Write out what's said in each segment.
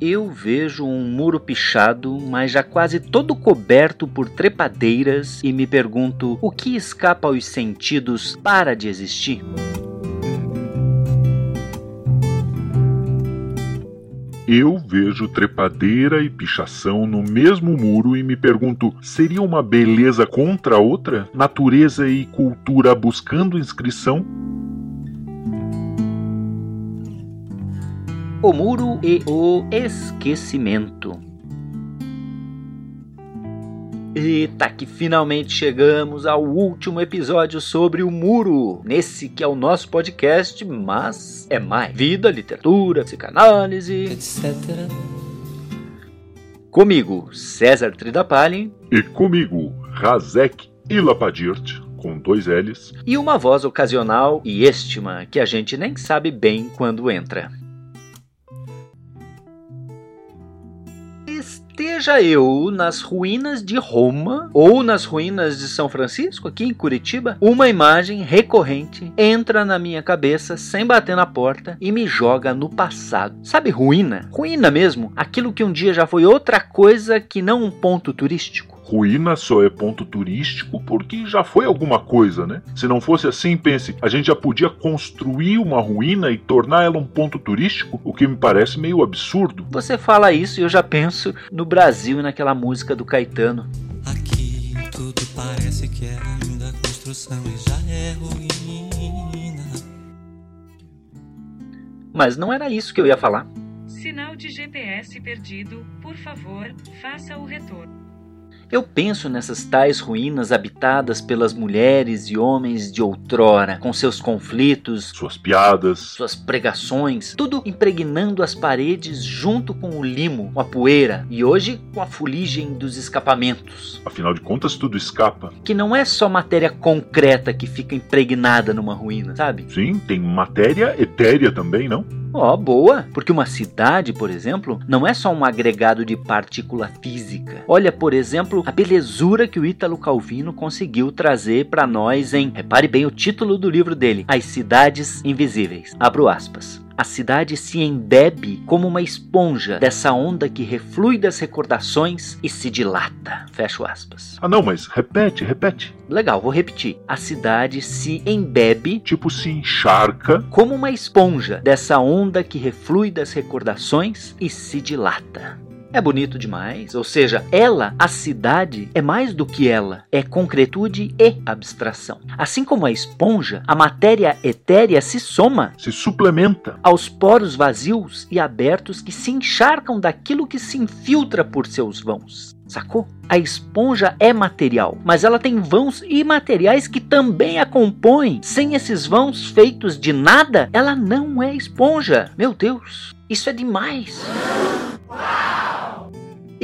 Eu vejo um muro pichado, mas já quase todo coberto por trepadeiras, e me pergunto o que escapa aos sentidos para de existir. Eu vejo trepadeira e pichação no mesmo muro e me pergunto: seria uma beleza contra outra? Natureza e cultura buscando inscrição? O muro e o esquecimento. Eita, que finalmente chegamos ao último episódio sobre o muro. Nesse que é o nosso podcast, mas é mais vida, literatura, psicanálise, etc. Comigo, César Tridapalin. E comigo, Razek Ilapadirt, com dois L's. E uma voz ocasional e estima que a gente nem sabe bem quando entra. Esteja eu nas ruínas de Roma ou nas ruínas de São Francisco, aqui em Curitiba, uma imagem recorrente entra na minha cabeça sem bater na porta e me joga no passado. Sabe ruína? Ruína mesmo, aquilo que um dia já foi outra coisa que não um ponto turístico. Ruína só é ponto turístico porque já foi alguma coisa, né? Se não fosse assim, pense, a gente já podia construir uma ruína e tornar ela um ponto turístico, o que me parece meio absurdo. Você fala isso e eu já penso no Brasil e naquela música do Caetano. Aqui tudo parece que é ainda construção e já é ruína. Mas não era isso que eu ia falar. Sinal de GPS perdido. Por favor, faça o retorno. Eu penso nessas tais ruínas habitadas pelas mulheres e homens de outrora, com seus conflitos, suas piadas, suas pregações, tudo impregnando as paredes junto com o limo, com a poeira e hoje com a fuligem dos escapamentos. Afinal de contas, tudo escapa. Que não é só matéria concreta que fica impregnada numa ruína, sabe? Sim, tem matéria etérea também, não? Ó, oh, boa! Porque uma cidade, por exemplo, não é só um agregado de partícula física. Olha, por exemplo, a belezura que o Ítalo Calvino conseguiu trazer para nós em, repare bem o título do livro dele, As Cidades Invisíveis. Abro aspas. A cidade se embebe como uma esponja dessa onda que reflui das recordações e se dilata. Fecho aspas. Ah, não, mas repete, repete. Legal, vou repetir. A cidade se embebe, tipo se encharca, como uma esponja dessa onda que reflui das recordações e se dilata é bonito demais. Ou seja, ela, a cidade, é mais do que ela, é concretude e abstração. Assim como a esponja, a matéria etérea se soma, se suplementa aos poros vazios e abertos que se encharcam daquilo que se infiltra por seus vãos. Sacou? A esponja é material, mas ela tem vãos imateriais que também a compõem. Sem esses vãos feitos de nada, ela não é esponja. Meu Deus, isso é demais.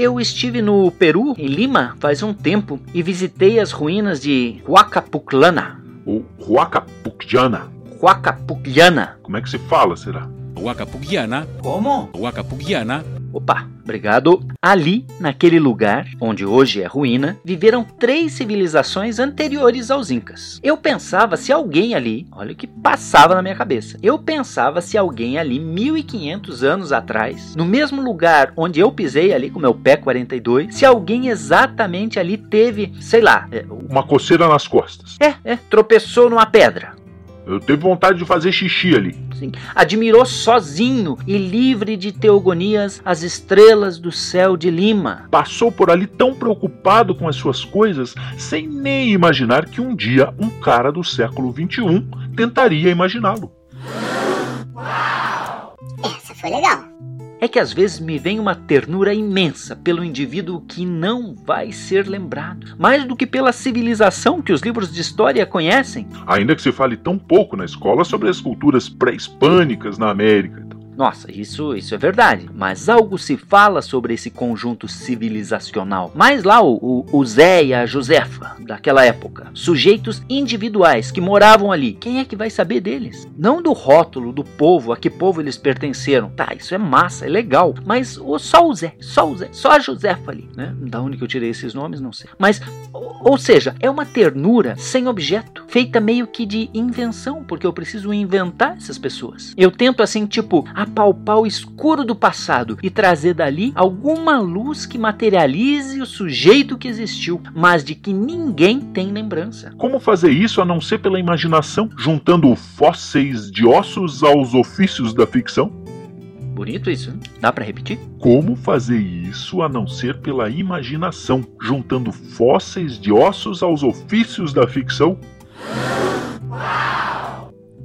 Eu estive no Peru, em Lima, faz um tempo e visitei as ruínas de Huacapuclana. O Huacapuclana. Huacapuclana. Como é que se fala, será? Huacapuclana. Como? Huacapuclana Opa, obrigado. Ali, naquele lugar, onde hoje é ruína, viveram três civilizações anteriores aos Incas. Eu pensava se alguém ali, olha o que passava na minha cabeça. Eu pensava se alguém ali, 1500 anos atrás, no mesmo lugar onde eu pisei ali com meu pé 42, se alguém exatamente ali teve, sei lá, é, uma coceira nas costas. É, é, tropeçou numa pedra eu teve vontade de fazer xixi ali. Sim. Admirou sozinho e livre de teogonias as estrelas do céu de Lima. Passou por ali tão preocupado com as suas coisas, sem nem imaginar que um dia um cara do século XXI tentaria imaginá-lo. Essa foi legal é que às vezes me vem uma ternura imensa pelo indivíduo que não vai ser lembrado, mais do que pela civilização que os livros de história conhecem. Ainda que se fale tão pouco na escola sobre as culturas pré-hispânicas na América. Nossa, isso, isso é verdade. Mas algo se fala sobre esse conjunto civilizacional. Mas lá o, o, o Zé e a Josefa, daquela época, sujeitos individuais que moravam ali, quem é que vai saber deles? Não do rótulo do povo, a que povo eles pertenceram. Tá, isso é massa, é legal. Mas o, só o Zé, só o Zé, só a Josefa ali, né? Da onde que eu tirei esses nomes, não sei. Mas, ou, ou seja, é uma ternura sem objeto, feita meio que de invenção, porque eu preciso inventar essas pessoas. Eu tento assim, tipo, a apalpar o escuro do passado e trazer dali alguma luz que materialize o sujeito que existiu, mas de que ninguém tem lembrança. Como fazer isso a não ser pela imaginação, juntando fósseis de ossos aos ofícios da ficção? Bonito isso, hein? Dá para repetir? Como fazer isso a não ser pela imaginação, juntando fósseis de ossos aos ofícios da ficção?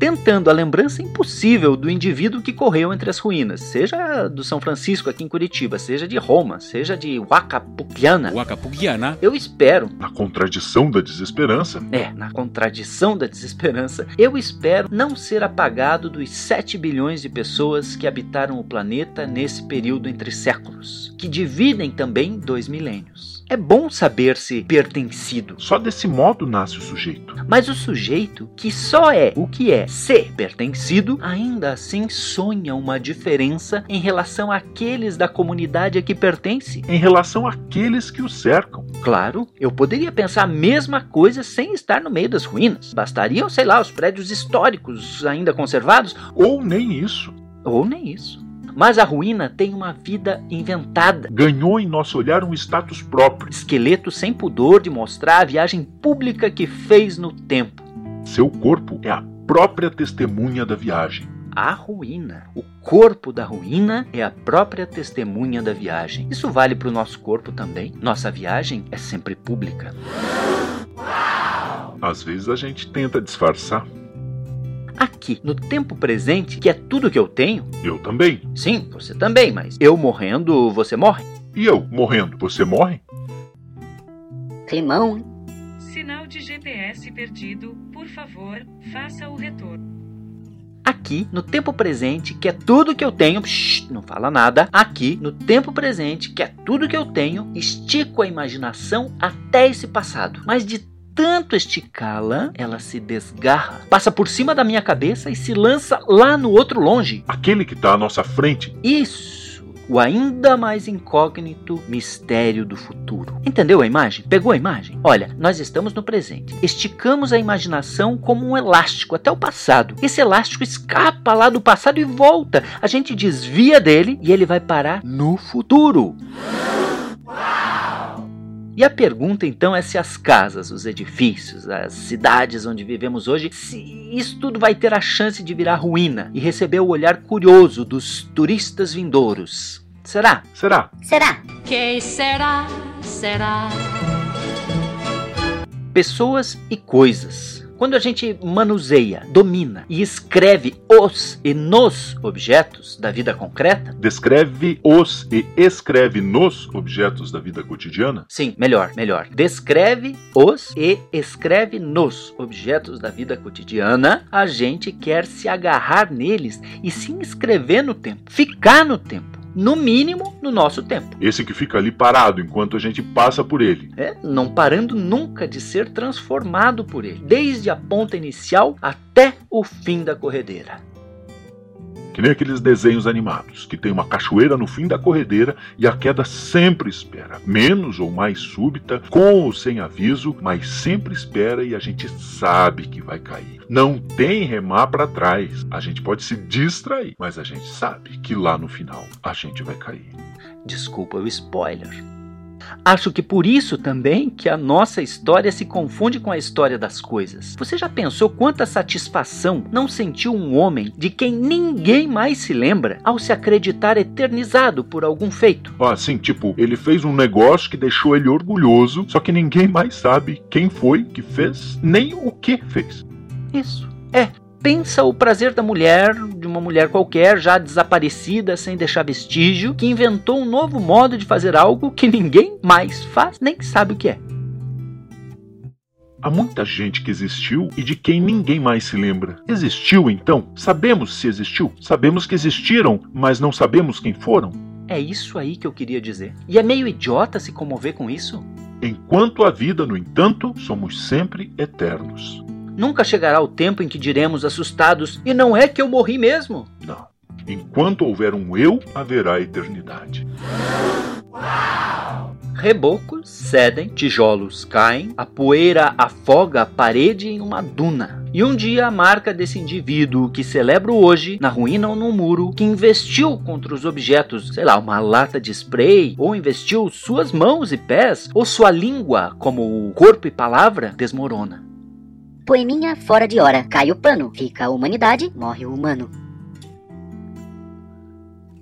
Tentando a lembrança impossível do indivíduo que correu entre as ruínas, seja do São Francisco aqui em Curitiba, seja de Roma, seja de Huacapuquiana. Huacapuquiana. Eu espero. Na contradição da desesperança. É, na contradição da desesperança, eu espero não ser apagado dos 7 bilhões de pessoas que habitaram o planeta nesse período entre séculos, que dividem também dois milênios. É bom saber-se pertencido. Só desse modo nasce o sujeito. Mas o sujeito, que só é o que é ser pertencido, ainda assim sonha uma diferença em relação àqueles da comunidade a que pertence. Em relação àqueles que o cercam. Claro, eu poderia pensar a mesma coisa sem estar no meio das ruínas. Bastariam, sei lá, os prédios históricos ainda conservados. Ou nem isso. Ou nem isso. Mas a ruína tem uma vida inventada. Ganhou em nosso olhar um status próprio. Esqueleto sem pudor de mostrar a viagem pública que fez no tempo. Seu corpo é a própria testemunha da viagem. A ruína. O corpo da ruína é a própria testemunha da viagem. Isso vale para o nosso corpo também. Nossa viagem é sempre pública. Às vezes a gente tenta disfarçar aqui, no tempo presente, que é tudo que eu tenho. Eu também. Sim, você também, mas eu morrendo, você morre. E eu morrendo, você morre? Climão. Sinal de GPS perdido. Por favor, faça o retorno. Aqui, no tempo presente, que é tudo que eu tenho, psh, não fala nada. Aqui, no tempo presente, que é tudo que eu tenho, estico a imaginação até esse passado. Mas de tanto esticá-la, ela se desgarra, passa por cima da minha cabeça e se lança lá no outro longe. Aquele que está à nossa frente. Isso o ainda mais incógnito mistério do futuro. Entendeu a imagem? Pegou a imagem? Olha, nós estamos no presente. Esticamos a imaginação como um elástico até o passado. Esse elástico escapa lá do passado e volta. A gente desvia dele e ele vai parar no futuro. E a pergunta então é se as casas, os edifícios, as cidades onde vivemos hoje, se isso tudo vai ter a chance de virar ruína e receber o olhar curioso dos turistas vindouros. Será? Será? Será? Que será? Será? Pessoas e coisas quando a gente manuseia, domina e escreve os e nos objetos da vida concreta. Descreve os e escreve nos objetos da vida cotidiana? Sim, melhor, melhor. Descreve os e escreve nos objetos da vida cotidiana. A gente quer se agarrar neles e se inscrever no tempo, ficar no tempo no mínimo no nosso tempo. Esse que fica ali parado enquanto a gente passa por ele. É, não parando nunca de ser transformado por ele, desde a ponta inicial até o fim da corredeira. Que nem aqueles desenhos animados, que tem uma cachoeira no fim da corredeira e a queda sempre espera. Menos ou mais súbita, com ou sem aviso, mas sempre espera e a gente sabe que vai cair. Não tem remar para trás. A gente pode se distrair, mas a gente sabe que lá no final a gente vai cair. Desculpa o spoiler. Acho que por isso também que a nossa história se confunde com a história das coisas. Você já pensou quanta satisfação não sentiu um homem de quem ninguém mais se lembra ao se acreditar eternizado por algum feito? Ah, sim, tipo, ele fez um negócio que deixou ele orgulhoso, só que ninguém mais sabe quem foi que fez, nem o que fez. Isso. É, pensa o prazer da mulher, de uma mulher qualquer, já desaparecida, sem deixar vestígio, que inventou um novo modo de fazer algo que ninguém mais faz, nem sabe o que é. Há muita gente que existiu e de quem ninguém mais se lembra. Existiu então? Sabemos se existiu? Sabemos que existiram, mas não sabemos quem foram? É isso aí que eu queria dizer. E é meio idiota se comover com isso? Enquanto a vida, no entanto, somos sempre eternos. Nunca chegará o tempo em que diremos assustados: e não é que eu morri mesmo? Não. Enquanto houver um eu, haverá eternidade. Uau! Rebocos cedem, tijolos caem, a poeira afoga a parede em uma duna. E um dia a marca desse indivíduo que celebro hoje, na ruína ou no muro, que investiu contra os objetos, sei lá, uma lata de spray, ou investiu suas mãos e pés, ou sua língua, como corpo e palavra, desmorona. Poeminha fora de hora. Cai o pano. Fica a humanidade, morre o humano.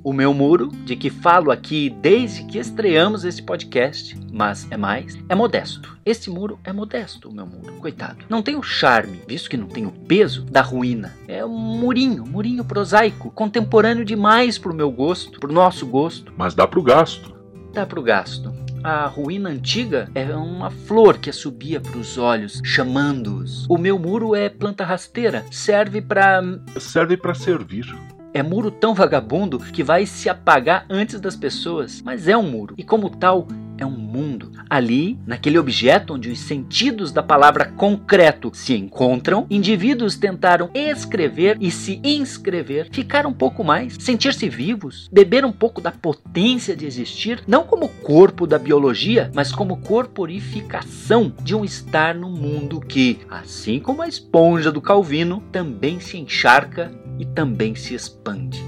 O meu muro, de que falo aqui desde que estreamos esse podcast, mas é mais, é modesto. Esse muro é modesto, o meu muro, coitado. Não tem o charme, visto que não tem o peso, da ruína. É um murinho, murinho prosaico, contemporâneo demais pro meu gosto, pro nosso gosto. Mas dá pro gasto. Dá pro gasto. A ruína antiga é uma flor que subia para os olhos, chamando-os. O meu muro é planta rasteira, serve para Serve para servir. é muro tão vagabundo que vai se apagar antes das pessoas, mas é um muro e, como tal, é um mundo. Ali, naquele objeto onde os sentidos da palavra concreto se encontram, indivíduos tentaram escrever e se inscrever, ficar um pouco mais, sentir-se vivos, beber um pouco da potência de existir, não como corpo da biologia, mas como corporificação de um estar no mundo que, assim como a esponja do Calvino, também se encharca e também se expande.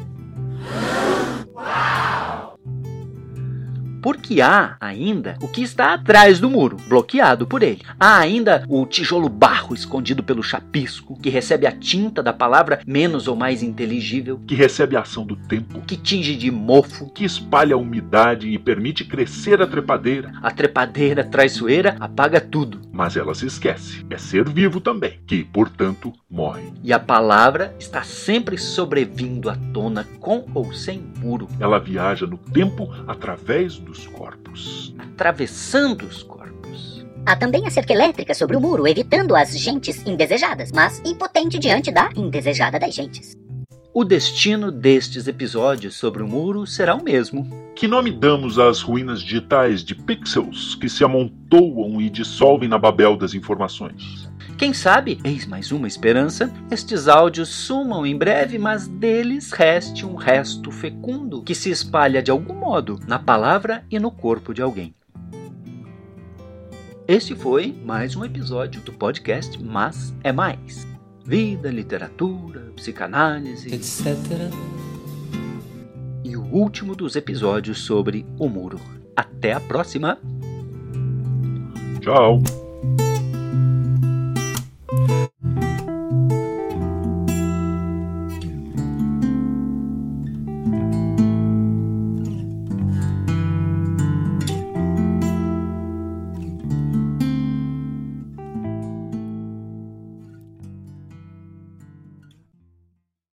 Porque há ainda o que está atrás do muro, bloqueado por ele. Há ainda o tijolo barro escondido pelo chapisco, que recebe a tinta da palavra menos ou mais inteligível, Que recebe a ação do tempo. que tinge de mofo, Que espalha a umidade e permite crescer a trepadeira. a trepadeira traiçoeira apaga tudo. Mas ela se esquece. É ser vivo também. Que, portanto, morre. E a palavra está sempre sobrevindo à tona, com ou sem muro, Ela viaja no tempo através dos corpos. atravessando os corpos. Há também a cerca elétrica sobre o muro, evitando as gentes indesejadas, mas impotente diante da indesejada das gentes. O destino destes episódios sobre o muro será o mesmo. Que nome damos às ruínas digitais de pixels que se amontoam e dissolvem na babel das informações? Quem sabe, eis mais uma esperança, estes áudios sumam em breve, mas deles reste um resto fecundo que se espalha de algum modo na palavra e no corpo de alguém. Este foi mais um episódio do podcast Mas é Mais. Vida, literatura, psicanálise etc. e o último dos episódios sobre o muro. Até a próxima! Tchau!